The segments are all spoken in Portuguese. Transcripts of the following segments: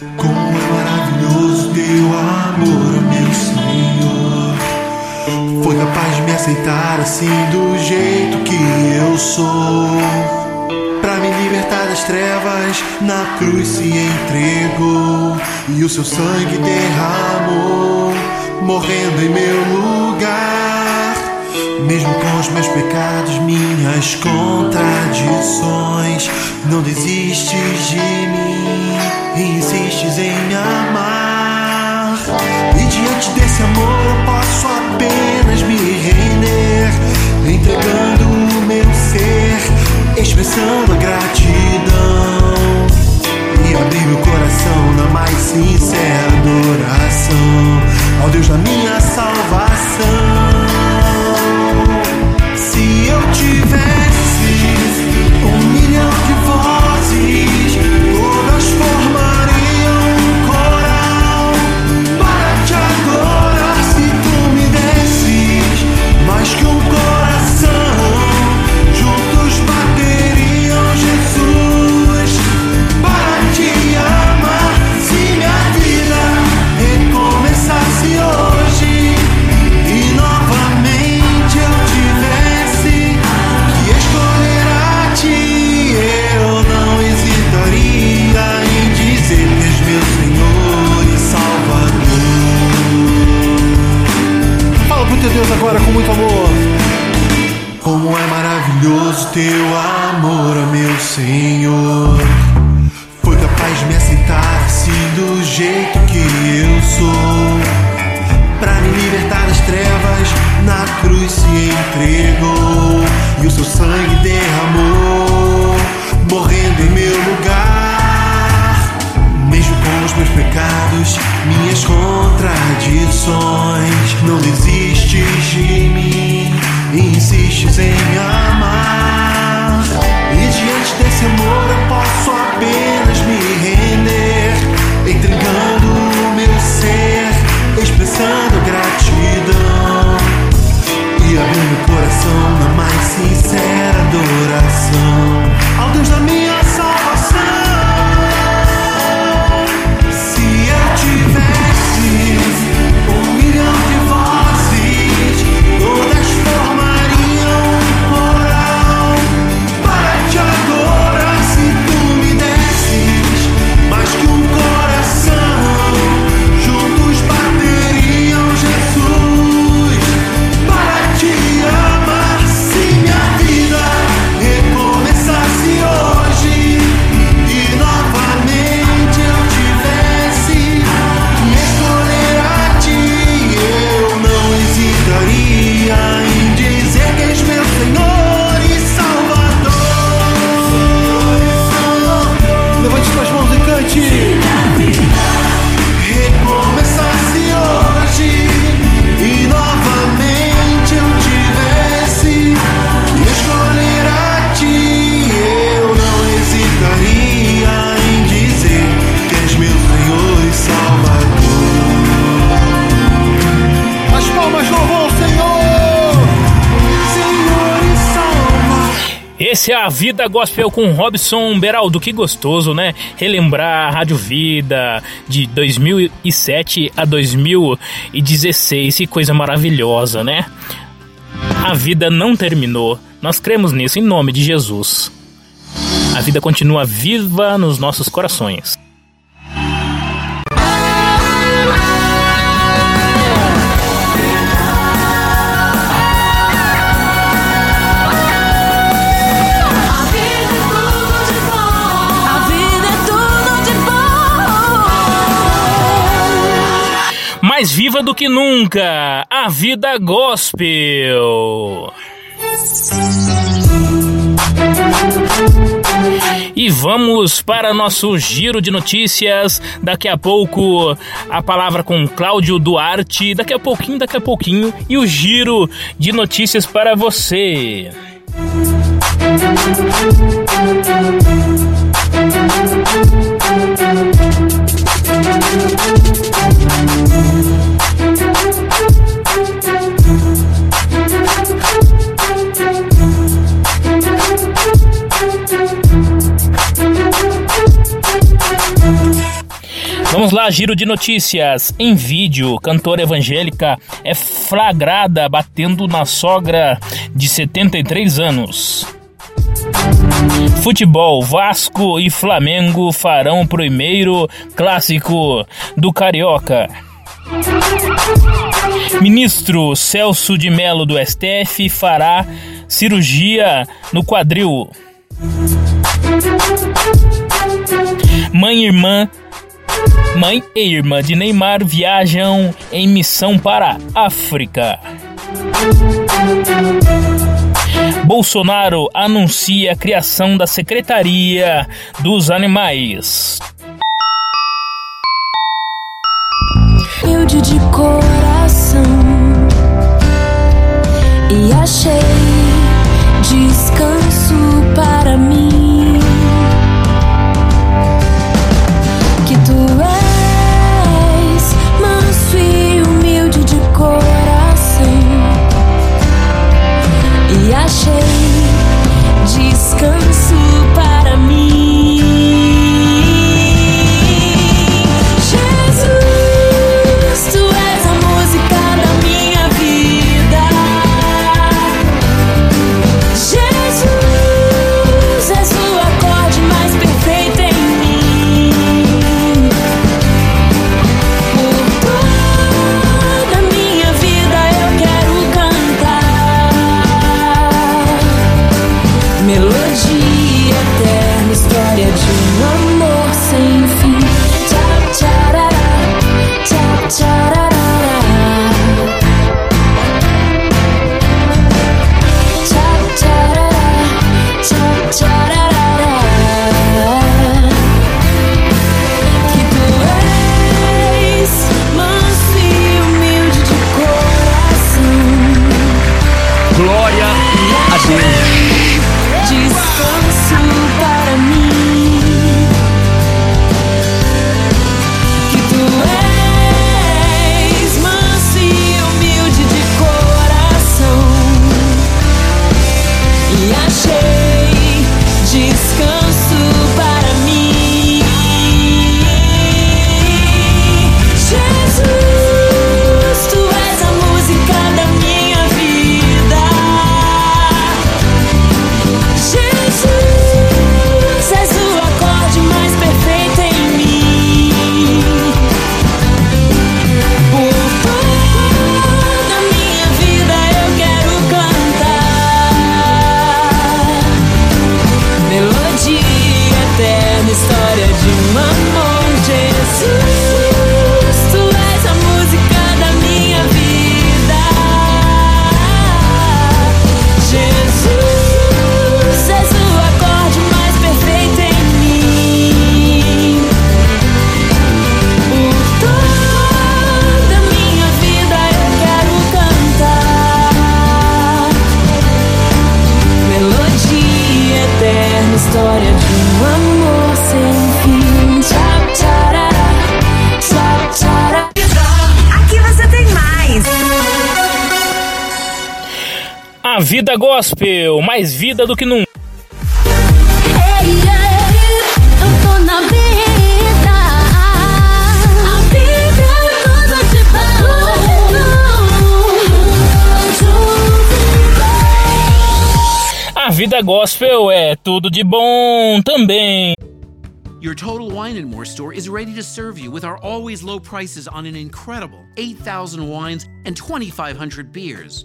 Como é maravilhoso teu amor, meu Senhor. Foi capaz de me aceitar assim do jeito que eu sou. Pra me libertar das trevas, na cruz se entregou. E o seu sangue derramou, morrendo em meu lugar. Mesmo com os meus pecados, minhas contradições, não desistes de mim e insistes em amar. E diante desse amor eu posso apenas me render, entregando o meu ser, expressando a gratidão. E abrir meu coração na mais sincera adoração ao Deus da minha na cruz se entregou. E o seu sangue derramou, morrendo em meu lugar. Mesmo com os meus pecados, minhas contradições, não desistes de mim e insistes em amar. E diante desse amor eu posso apenas me render, entregando o meu ser, expressando gratidão e abrindo meu coração na mais sincera adoração ao Deus da minha salvação. Esse é a Vida Gospel com Robson Beraldo. Que gostoso, né? Relembrar a Rádio Vida de 2007 a 2016. Que coisa maravilhosa, né? A vida não terminou. Nós cremos nisso em nome de Jesus. A vida continua viva nos nossos corações. Mais viva do que nunca, a Vida Gospel. E vamos para nosso giro de notícias. Daqui a pouco a palavra com Cláudio Duarte. Daqui a pouquinho, daqui a pouquinho. E o giro de notícias para você. Vamos lá, giro de notícias. Em vídeo, cantora evangélica é flagrada batendo na sogra de 73 anos. Futebol, Vasco e Flamengo farão o primeiro clássico do Carioca. Ministro Celso de Mello do STF fará cirurgia no quadril. Mãe e irmã Mãe e irmã de Neymar viajam em missão para a África. Bolsonaro anuncia a criação da Secretaria dos Animais. humilde de coração e achei vida gospel, mais vida do que nunca. A vida gospel é tudo de bom também. Your Total Wine and More store is ready to serve you with our always low prices on an incredible 8,000 wines and 2,500 beers.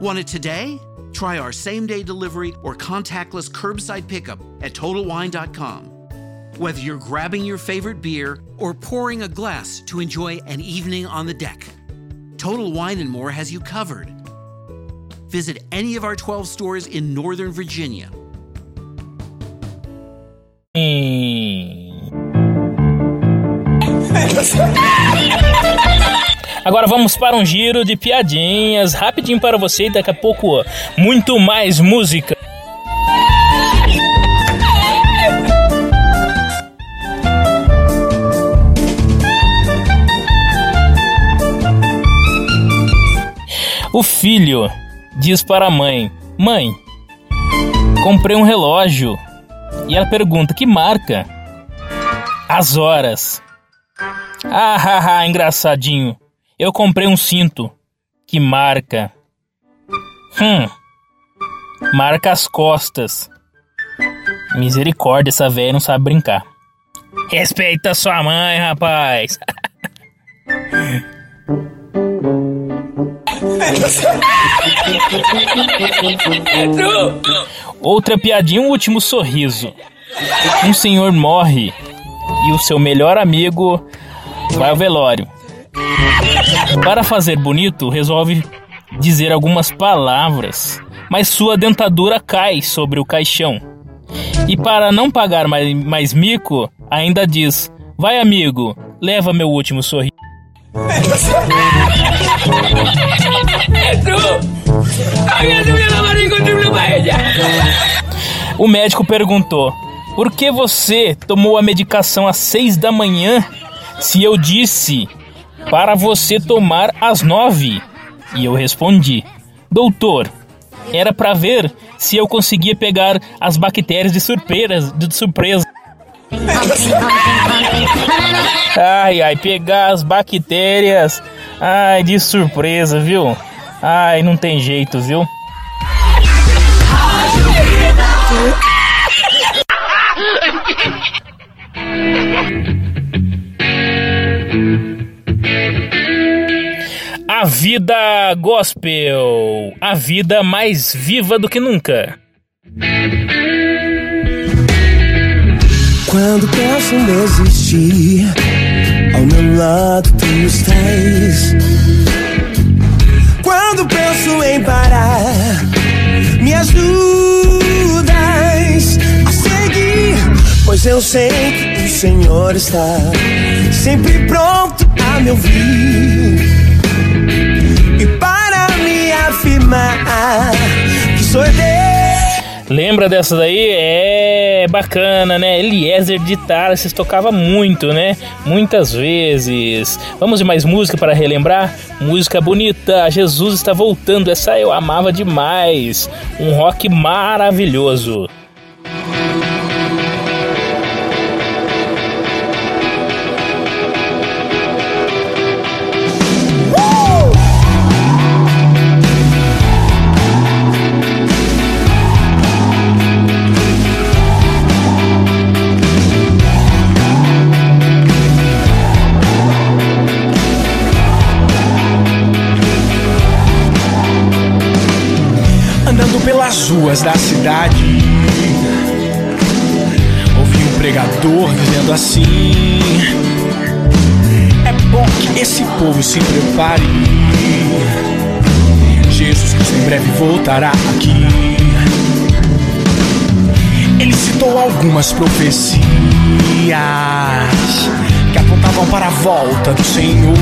Want it today? Try our same day delivery or contactless curbside pickup at TotalWine.com. Whether you're grabbing your favorite beer or pouring a glass to enjoy an evening on the deck, Total Wine and More has you covered. Visit any of our 12 stores in Northern Virginia. Mm. Agora vamos para um giro de piadinhas rapidinho para você e daqui a pouco muito mais música. O filho diz para a mãe: Mãe, comprei um relógio. E ela pergunta: Que marca? As horas. Ah, engraçadinho. Eu comprei um cinto. Que marca? Hum. Marca as costas. Misericórdia, essa velha não sabe brincar. Respeita sua mãe, rapaz. Outra piadinha, um último sorriso. Um senhor morre e o seu melhor amigo vai ao velório. Para fazer bonito, resolve dizer algumas palavras, mas sua dentadura cai sobre o caixão. E para não pagar mais, mais mico, ainda diz: Vai, amigo, leva meu último sorriso. O médico perguntou: Por que você tomou a medicação às seis da manhã se eu disse para você tomar às nove? E eu respondi: Doutor, era para ver se eu conseguia pegar as bactérias de surpresa. De surpresa. Ai, ai, pegar as bactérias. Ai, de surpresa, viu? Ai, não tem jeito, viu? A vida gospel, a vida mais viva do que nunca. Quando penso em desistir, ao meu lado tu estás. Quando penso em parar, me ajudas a seguir, pois eu sei que o Senhor está sempre pronto a me ouvir que. Lembra dessa daí? É bacana, né? Eliezer de Tarsis tocava muito, né? Muitas vezes. Vamos de mais música para relembrar? Música bonita, Jesus está voltando. Essa eu amava demais. Um rock maravilhoso. Pelas ruas da cidade, ouvi um pregador dizendo assim: É bom que esse povo se prepare. Jesus Cristo em breve voltará aqui. Ele citou algumas profecias que apontavam para a volta do Senhor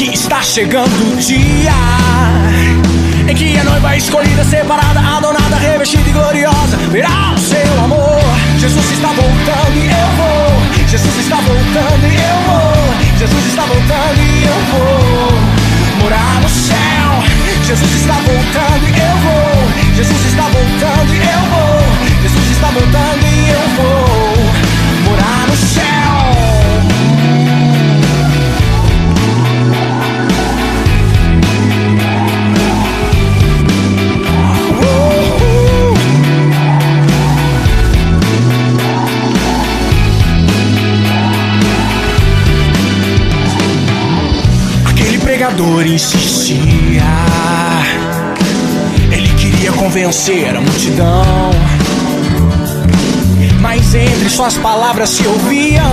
que está chegando o dia em que a noiva escolhida, separada, adornada, revestida e gloriosa verá o seu amor. Jesus está voltando e eu vou. Jesus está voltando e eu vou. Jesus está voltando e eu vou morar no céu. Jesus está voltando e eu vou. Jesus está voltando e eu vou. Jesus está voltando e imperador insistia. Ele queria convencer a multidão. Mas entre suas palavras se ouviam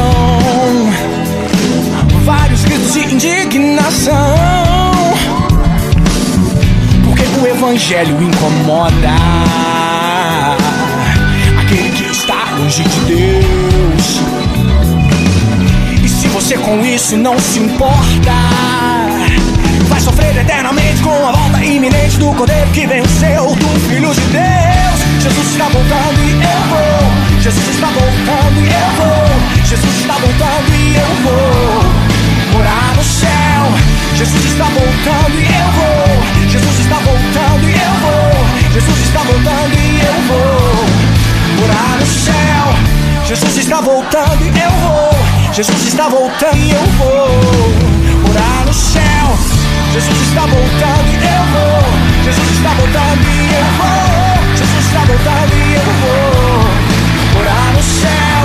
vários gritos de indignação. Porque o evangelho incomoda aquele que está longe de Deus. E se você com isso não se importa, sofrer eternamente com a volta iminente do cordeiro que venceu do Filho de Deus. Jesus está voltando e eu vou. Jesus está voltando e eu vou. Jesus está voltando e eu vou morar no céu. Jesus está voltando e eu vou. Jesus está voltando e eu vou. Jesus está voltando e eu vou morar no céu. Jesus está voltando e eu vou. Jesus está voltando e eu vou morar no céu. Jesus está voltando e eu vou. Jesus está voltando e eu vou. Jesus está voltando e eu vou morar no céu.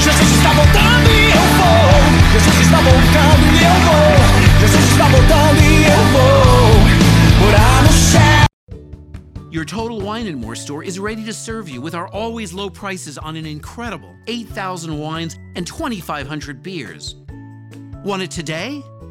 Jesus está voltando e eu vou. Jesus está voltando e eu vou. Jesus está voltando e eu vou morar no céu. Your Total Wine and More store is ready to serve you with our always low prices on an incredible 8,000 wines and 2,500 beers. Want it today?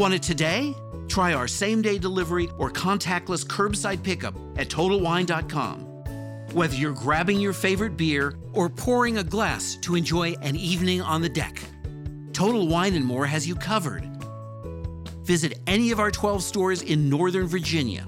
Want it today? Try our same day delivery or contactless curbside pickup at TotalWine.com. Whether you're grabbing your favorite beer or pouring a glass to enjoy an evening on the deck, Total Wine and More has you covered. Visit any of our 12 stores in Northern Virginia